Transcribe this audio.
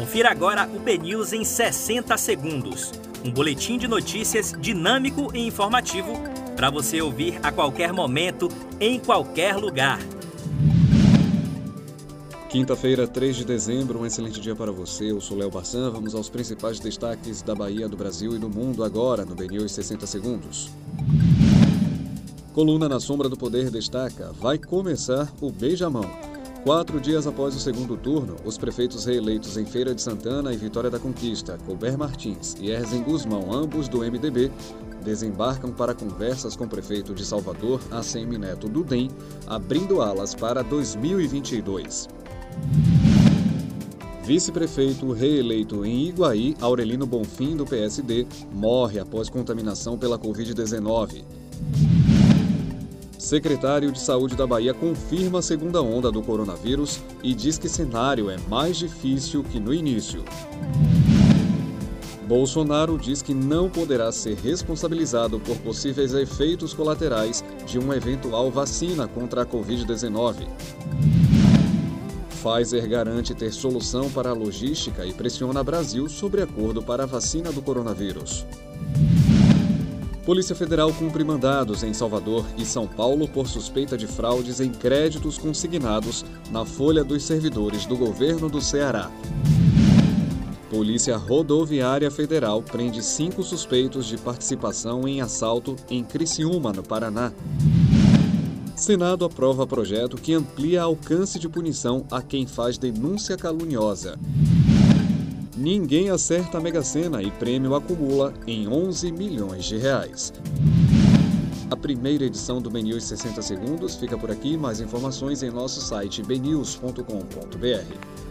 Confira agora o BNews em 60 segundos. Um boletim de notícias dinâmico e informativo para você ouvir a qualquer momento, em qualquer lugar. Quinta-feira, 3 de dezembro, um excelente dia para você. Eu sou Léo Barçan. Vamos aos principais destaques da Bahia, do Brasil e do mundo agora no BNews 60 segundos. Coluna na Sombra do Poder destaca: vai começar o beijamão. Quatro dias após o segundo turno, os prefeitos reeleitos em Feira de Santana e Vitória da Conquista, Colbert Martins e Erzen Guzmão, ambos do MDB, desembarcam para conversas com o prefeito de Salvador, ACM Neto do DEM, abrindo alas para 2022. Vice-prefeito reeleito em Iguaí, Aurelino Bonfim, do PSD, morre após contaminação pela Covid-19. Secretário de Saúde da Bahia confirma a segunda onda do coronavírus e diz que cenário é mais difícil que no início. Bolsonaro diz que não poderá ser responsabilizado por possíveis efeitos colaterais de uma eventual vacina contra a Covid-19. Pfizer garante ter solução para a logística e pressiona Brasil sobre acordo para a vacina do coronavírus. Polícia Federal cumpre mandados em Salvador e São Paulo por suspeita de fraudes em créditos consignados na folha dos servidores do governo do Ceará. Polícia Rodoviária Federal prende cinco suspeitos de participação em assalto em Criciúma, no Paraná. Senado aprova projeto que amplia alcance de punição a quem faz denúncia caluniosa. Ninguém acerta a Mega Sena e prêmio acumula em 11 milhões de reais. A primeira edição do BNews 60 Segundos fica por aqui. Mais informações em nosso site bnews.com.br.